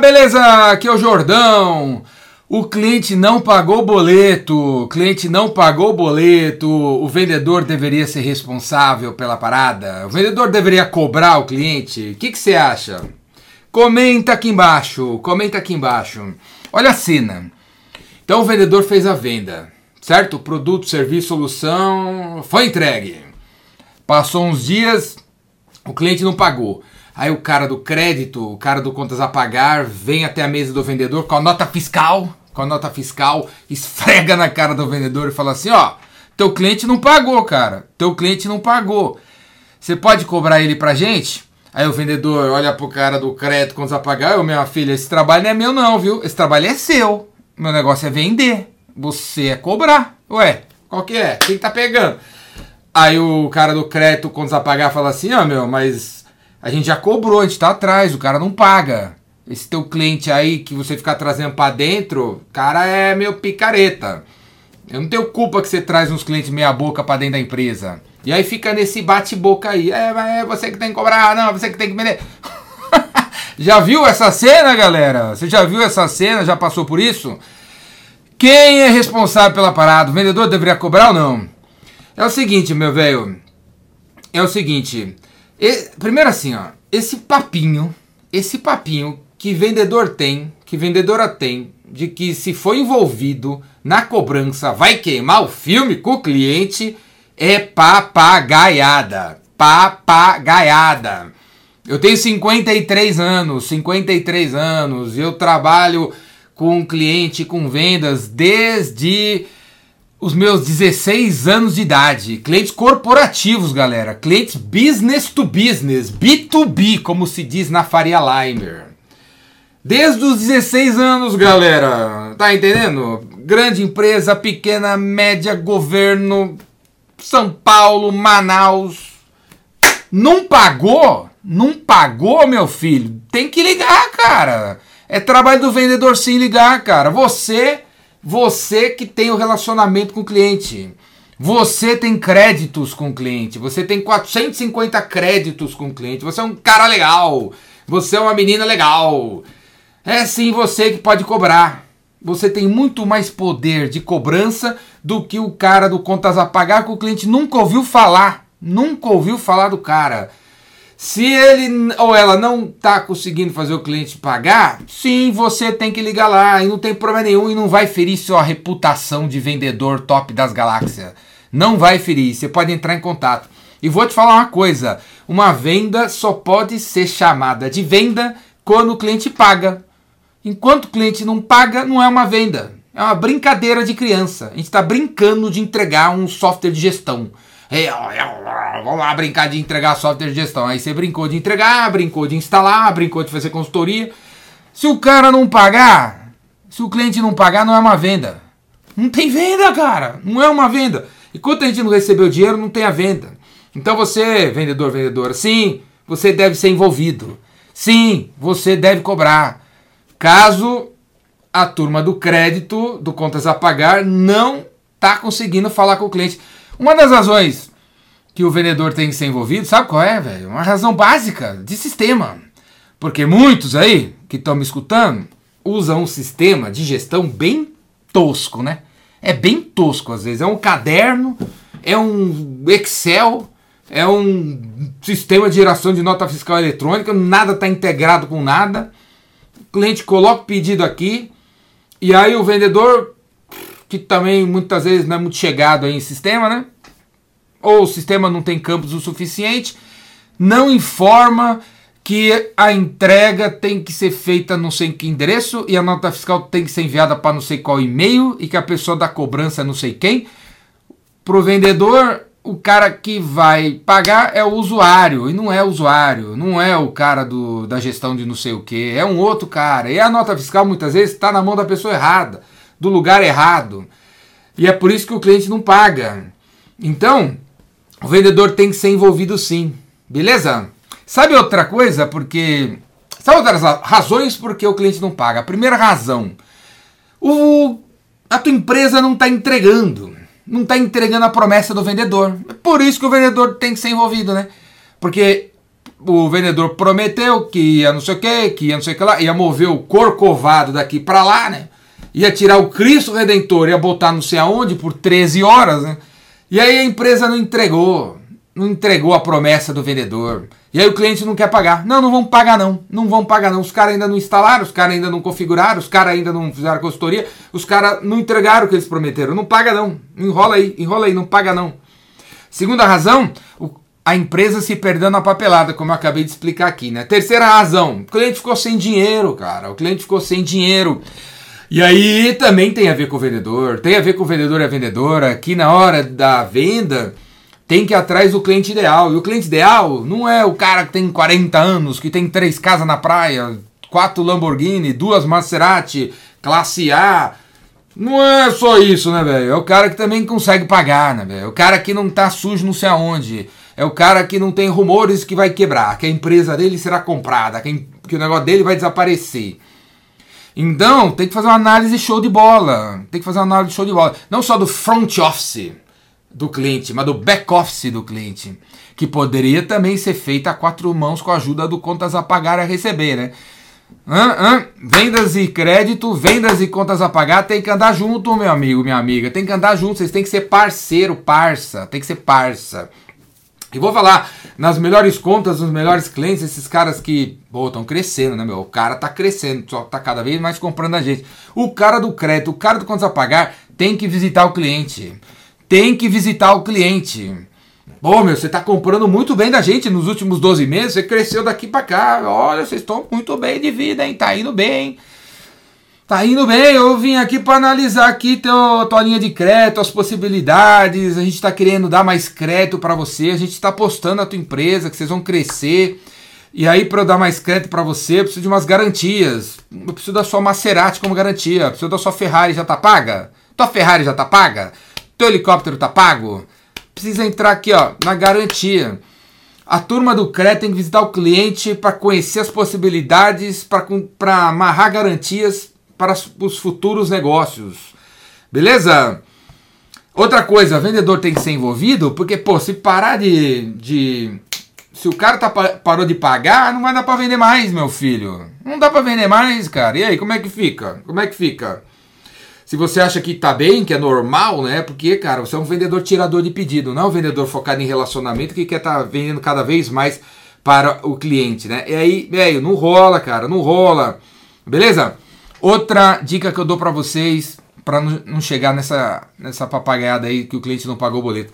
Beleza, aqui é o Jordão. O cliente não pagou o boleto, o cliente não pagou o boleto, o vendedor deveria ser responsável pela parada, o vendedor deveria cobrar o cliente. O que, que você acha? Comenta aqui embaixo, comenta aqui embaixo. Olha a cena. Então o vendedor fez a venda, certo? Produto, serviço, solução foi entregue. Passou uns dias, o cliente não pagou. Aí o cara do crédito, o cara do contas a pagar, vem até a mesa do vendedor com a nota fiscal com a nota fiscal, esfrega na cara do vendedor e fala assim: ó, teu cliente não pagou, cara. Teu cliente não pagou. Você pode cobrar ele pra gente? Aí o vendedor olha pro cara do crédito quando pagar, ô minha filha, esse trabalho não é meu não, viu? Esse trabalho é seu. Meu negócio é vender. Você é cobrar. Ué, qual que é? Quem tá pegando? Aí o cara do crédito quando pagar fala assim, ó meu, mas a gente já cobrou, a gente tá atrás, o cara não paga esse teu cliente aí que você ficar trazendo para dentro, cara é meio picareta. Eu não tenho culpa que você traz uns clientes meia boca para dentro da empresa. E aí fica nesse bate-boca aí. É, é você que tem que cobrar, não, você que tem que vender. já viu essa cena, galera? Você já viu essa cena? Já passou por isso? Quem é responsável pela parada? O vendedor deveria cobrar ou não? É o seguinte, meu velho. É o seguinte. E, primeiro assim, ó. Esse papinho, esse papinho que vendedor tem, que vendedora tem, de que se for envolvido na cobrança vai queimar o filme com o cliente, é papagaiada. Papagaiada. Eu tenho 53 anos, 53 anos, eu trabalho com cliente, com vendas desde os meus 16 anos de idade. Clientes corporativos, galera. Clientes business to business, B2B, como se diz na Faria Limer. Desde os 16 anos, galera. Tá entendendo? Grande empresa, pequena, média, governo, São Paulo, Manaus. Não pagou? Não pagou, meu filho? Tem que ligar, cara. É trabalho do vendedor sim ligar, cara. Você, você que tem o relacionamento com o cliente. Você tem créditos com o cliente. Você tem 450 créditos com o cliente. Você é um cara legal. Você é uma menina legal. É sim você que pode cobrar. Você tem muito mais poder de cobrança do que o cara do contas a pagar que o cliente nunca ouviu falar. Nunca ouviu falar do cara. Se ele ou ela não está conseguindo fazer o cliente pagar, sim, você tem que ligar lá e não tem problema nenhum e não vai ferir sua reputação de vendedor top das galáxias. Não vai ferir, você pode entrar em contato. E vou te falar uma coisa: uma venda só pode ser chamada de venda quando o cliente paga. Enquanto o cliente não paga, não é uma venda. É uma brincadeira de criança. A gente está brincando de entregar um software de gestão. É, vamos lá brincar de entregar software de gestão. Aí você brincou de entregar, brincou de instalar, brincou de fazer consultoria. Se o cara não pagar, se o cliente não pagar, não é uma venda. Não tem venda, cara. Não é uma venda. Enquanto a gente não recebeu dinheiro, não tem a venda. Então você, vendedor, vendedora, sim, você deve ser envolvido. Sim, você deve cobrar caso a turma do crédito, do contas a pagar, não está conseguindo falar com o cliente. Uma das razões que o vendedor tem que ser envolvido, sabe qual é, velho? Uma razão básica de sistema. Porque muitos aí que estão me escutando usam um sistema de gestão bem tosco, né? É bem tosco às vezes. É um caderno, é um Excel, é um sistema de geração de nota fiscal eletrônica, nada está integrado com nada cliente coloca o pedido aqui e aí o vendedor, que também muitas vezes não é muito chegado aí em sistema, né? Ou o sistema não tem campos o suficiente, não informa que a entrega tem que ser feita não sei em que endereço e a nota fiscal tem que ser enviada para não sei qual e-mail e que a pessoa da cobrança não sei quem. Pro vendedor o cara que vai pagar é o usuário, e não é o usuário, não é o cara do, da gestão de não sei o que, é um outro cara. E a nota fiscal muitas vezes está na mão da pessoa errada, do lugar errado. E é por isso que o cliente não paga. Então, o vendedor tem que ser envolvido sim, beleza? Sabe outra coisa? Porque. Sabe outras razões por que o cliente não paga? A primeira razão: o, a tua empresa não está entregando não está entregando a promessa do vendedor. É por isso que o vendedor tem que ser envolvido, né? Porque o vendedor prometeu que ia não sei o que, que ia não sei o que lá, ia mover o corcovado daqui para lá, né? Ia tirar o Cristo Redentor, ia botar não sei aonde por 13 horas, né? E aí a empresa não entregou, não entregou a promessa do vendedor. E aí o cliente não quer pagar. Não, não vão pagar não, não vão pagar não. Os caras ainda não instalaram, os caras ainda não configuraram, os caras ainda não fizeram consultoria, os caras não entregaram o que eles prometeram. Não paga não, enrola aí, enrola aí, não paga não. Segunda razão, a empresa se perdeu na papelada, como eu acabei de explicar aqui, né? Terceira razão, o cliente ficou sem dinheiro, cara. O cliente ficou sem dinheiro. E aí também tem a ver com o vendedor, tem a ver com o vendedor e a vendedora, que na hora da venda tem que ir atrás do cliente ideal. E o cliente ideal não é o cara que tem 40 anos, que tem três casas na praia, quatro Lamborghini, duas Maserati, classe A. Não é só isso, né, velho? É o cara que também consegue pagar, né, velho? É o cara que não tá sujo não sei aonde. É o cara que não tem rumores que vai quebrar, que a empresa dele será comprada, que, que o negócio dele vai desaparecer. Então, tem que fazer uma análise show de bola. Tem que fazer uma análise show de bola. Não só do front office do cliente, mas do back office do cliente. Que poderia também ser feita a quatro mãos com a ajuda do contas a pagar a receber, né? Vendas e crédito, vendas e contas a pagar tem que andar junto, meu amigo, minha amiga. Tem que andar junto, vocês têm que ser parceiro, parça. Tem que ser parça. E vou falar, nas melhores contas, nos melhores clientes, esses caras que, estão crescendo, né, meu? O cara tá crescendo, só tá cada vez mais comprando a gente. O cara do crédito, o cara do contas a pagar, tem que visitar o cliente. Tem que visitar o cliente. Pô, meu, você tá comprando muito bem da gente nos últimos 12 meses, você cresceu daqui para cá. Olha, vocês estão muito bem de vida, hein? Tá indo bem. Tá indo bem, eu vim aqui para analisar aqui teu, tua linha de crédito, as possibilidades, a gente está querendo dar mais crédito para você, a gente está apostando na tua empresa, que vocês vão crescer. E aí, para eu dar mais crédito para você, eu preciso de umas garantias. Eu preciso da sua Maserati como garantia, eu preciso da sua Ferrari já tá paga? Tua Ferrari já tá paga? Teu helicóptero tá pago? Precisa entrar aqui, ó, na garantia. A turma do crédito tem que visitar o cliente para conhecer as possibilidades, para amarrar garantias para os futuros negócios. Beleza? Outra coisa, vendedor tem que ser envolvido, porque, pô, se parar de. de se o cara tá, parou de pagar, não vai dar para vender mais, meu filho. Não dá para vender mais, cara. E aí, como é que fica? Como é que fica? Se você acha que tá bem, que é normal, né? Porque, cara, você é um vendedor tirador de pedido, não é um vendedor focado em relacionamento que quer estar tá vendendo cada vez mais para o cliente, né? E aí, velho, não rola, cara, não rola. Beleza? Outra dica que eu dou para vocês, para não chegar nessa, nessa papagaiada aí que o cliente não pagou o boleto,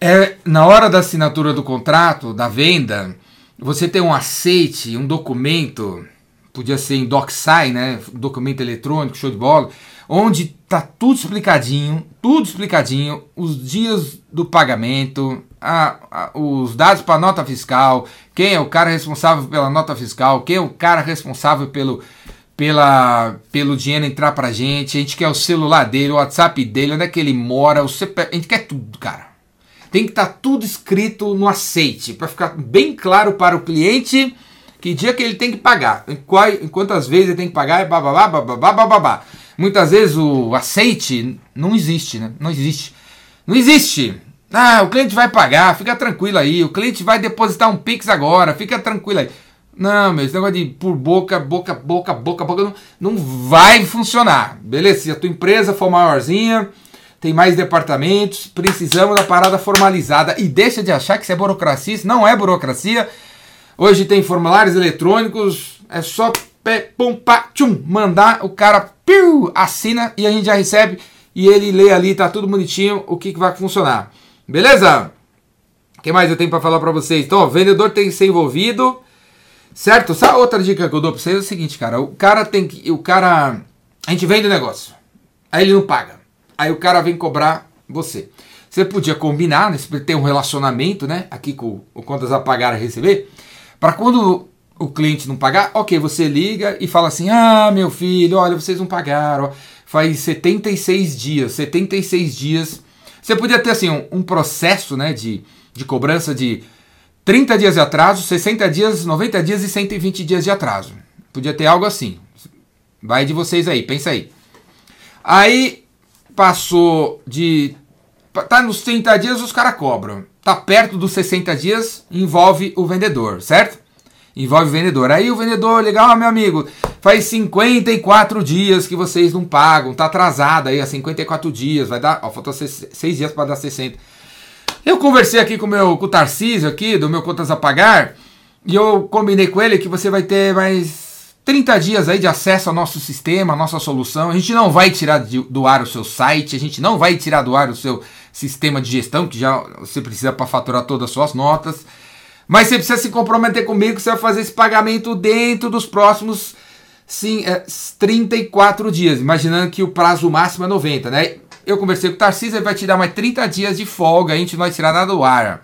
é na hora da assinatura do contrato, da venda, você tem um aceite, um documento, podia ser em DocSign, né? Documento eletrônico, show de bola, onde tá tudo explicadinho, tudo explicadinho, os dias do pagamento, a, a, os dados para nota fiscal, quem é o cara responsável pela nota fiscal, quem é o cara responsável pelo pela, pelo dinheiro entrar pra gente, a gente quer o celular dele, o WhatsApp dele, onde é que ele mora, o a gente quer tudo, cara. Tem que estar tá tudo escrito no aceite, para ficar bem claro para o cliente que dia que ele tem que pagar, em, qual, em quantas vezes ele tem que pagar, bababá, bababá, bababá. Muitas vezes o aceite não existe, né? Não existe. Não existe. Ah, o cliente vai pagar, fica tranquilo aí. O cliente vai depositar um Pix agora, fica tranquilo aí. Não, meu, esse negócio de por boca, boca, boca, boca, boca, não, não vai funcionar. Beleza? Se a tua empresa for maiorzinha, tem mais departamentos, precisamos da parada formalizada. E deixa de achar que isso é burocracia, isso não é burocracia. Hoje tem formulários eletrônicos, é só pé, pum, pá, tchum, mandar, o cara piu, assina e a gente já recebe e ele lê ali, tá tudo bonitinho, o que, que vai funcionar. Beleza? O que mais eu tenho para falar para vocês? Então, o vendedor tem que ser envolvido Certo? Sabe outra dica que eu dou pra vocês é o seguinte, cara. O cara tem que. O cara. A gente vende o negócio. Aí ele não paga. Aí o cara vem cobrar você. Você podia combinar, né? Você tem um relacionamento, né? Aqui com o contas a pagar a receber. Para quando o cliente não pagar, ok, você liga e fala assim: Ah, meu filho, olha, vocês não pagaram. Faz 76 dias. 76 dias. Você podia ter assim um, um processo né, de, de cobrança de 30 dias de atraso, 60 dias, 90 dias e 120 dias de atraso. Podia ter algo assim. Vai de vocês aí, pensa aí. Aí passou de. Tá nos 30 dias, os caras cobram. tá perto dos 60 dias, envolve o vendedor, certo? Envolve o vendedor. Aí o vendedor, legal, meu amigo, faz 54 dias que vocês não pagam, tá atrasado aí há 54 dias, vai dar, ó, faltou 6 dias para dar 60. Eu conversei aqui com, meu, com o Tarcísio aqui, do meu Contas a Pagar, e eu combinei com ele que você vai ter mais 30 dias aí de acesso ao nosso sistema, à nossa solução. A gente não vai tirar do ar o seu site, a gente não vai tirar do ar o seu sistema de gestão, que já você precisa para faturar todas as suas notas. Mas você precisa se comprometer comigo que você vai fazer esse pagamento dentro dos próximos sim, é, 34 dias, imaginando que o prazo máximo é 90, né? Eu conversei com o Tarcísio, ele vai te dar mais 30 dias de folga, a gente não vai tirar nada do ar.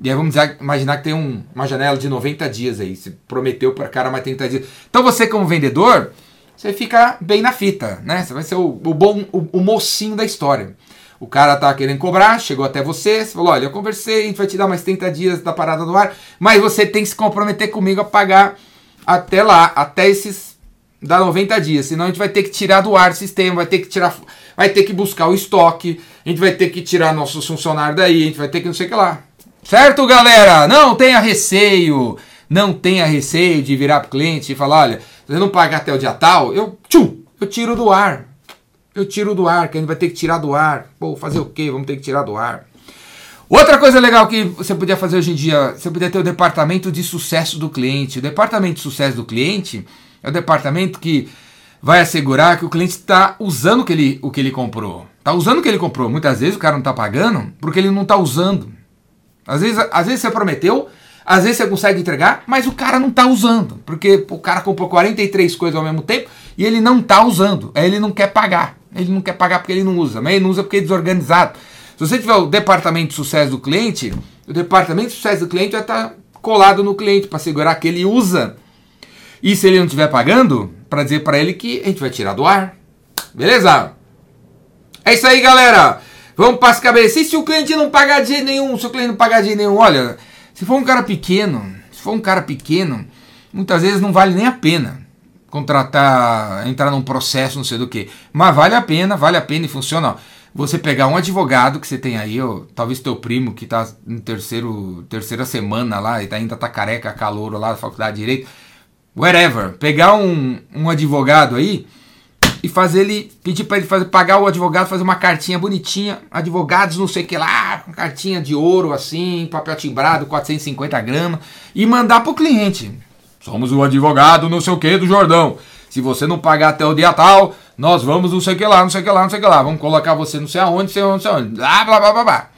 E aí vamos imaginar que tem um, uma janela de 90 dias aí. Você prometeu para cara mais 30 dias. Então você, como vendedor, você fica bem na fita, né? Você vai ser o, o bom, o, o mocinho da história. O cara tá querendo cobrar, chegou até você, você falou: olha, eu conversei, a gente vai te dar mais 30 dias da parada do ar, mas você tem que se comprometer comigo a pagar até lá, até esses da 90 dias. Senão a gente vai ter que tirar do ar o sistema, vai ter que tirar, vai ter que buscar o estoque, a gente vai ter que tirar nossos funcionários daí, a gente vai ter que não sei o que lá. Certo, galera? Não tenha receio. Não tenha receio de virar pro cliente e falar: olha, se você não pagar até o dia tal, eu, tchum, eu tiro do ar. Eu tiro do ar, que a gente vai ter que tirar do ar. Pô, fazer o quê? Vamos ter que tirar do ar. Outra coisa legal que você podia fazer hoje em dia, você podia ter o departamento de sucesso do cliente. O departamento de sucesso do cliente é o departamento que vai assegurar que o cliente está usando o que, ele, o que ele comprou. Está usando o que ele comprou. Muitas vezes o cara não está pagando porque ele não está usando. Às vezes, às vezes você prometeu, às vezes você consegue entregar, mas o cara não está usando. Porque o cara comprou 43 coisas ao mesmo tempo e ele não está usando. Ele não quer pagar. Ele não quer pagar porque ele não usa, mas ele não usa porque é desorganizado. Se você tiver o departamento de sucesso do cliente, o departamento de sucesso do cliente vai estar tá colado no cliente para segurar que ele usa. E se ele não estiver pagando, para dizer para ele que a gente vai tirar do ar. Beleza? É isso aí, galera. Vamos para as cabeças. E se o cliente não pagar de jeito nenhum? Se o cliente não pagar de jeito nenhum, olha, se for um cara pequeno, se for um cara pequeno, muitas vezes não vale nem a pena contratar, entrar num processo, não sei do que. Mas vale a pena, vale a pena e funciona. Você pegar um advogado que você tem aí, ó, talvez teu primo que está no terceiro, terceira semana lá e tá, ainda tá careca, calor lá da faculdade de direito, whatever. Pegar um, um advogado aí e fazer ele, pedir para ele fazer, pagar o advogado, fazer uma cartinha bonitinha, advogados não sei o que lá, uma cartinha de ouro assim, papel timbrado, 450 gramas, e mandar pro cliente. Somos o advogado não sei o que do Jordão. Se você não pagar até o dia tal, nós vamos não sei o que lá, não sei o que lá, não sei o que lá. Vamos colocar você não sei aonde, não sei onde, não sei aonde. Blá, blá, blá, blá, blá.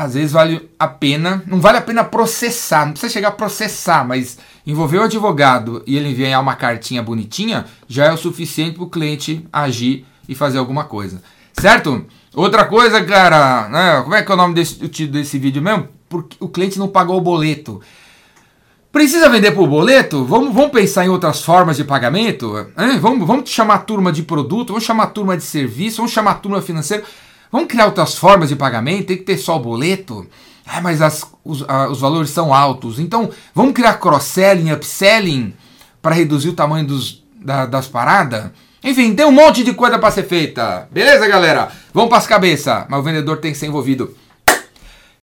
Às vezes vale a pena, não vale a pena processar, não precisa chegar a processar, mas envolver o advogado e ele enviar uma cartinha bonitinha já é o suficiente para o cliente agir e fazer alguma coisa. Certo? Outra coisa, cara, né, como é que é o nome desse, o título desse vídeo mesmo? Porque o cliente não pagou o boleto. Precisa vender por boleto? Vamos, vamos pensar em outras formas de pagamento? Hein? Vamos, vamos chamar turma de produto, vamos chamar turma de serviço, vamos chamar turma financeira. Vamos criar outras formas de pagamento? Tem que ter só o boleto? Ah, mas as, os, os valores são altos. Então, vamos criar cross-selling, upselling para reduzir o tamanho dos, da, das paradas? Enfim, tem um monte de coisa para ser feita. Beleza, galera? Vamos para as cabeças. Mas o vendedor tem que ser envolvido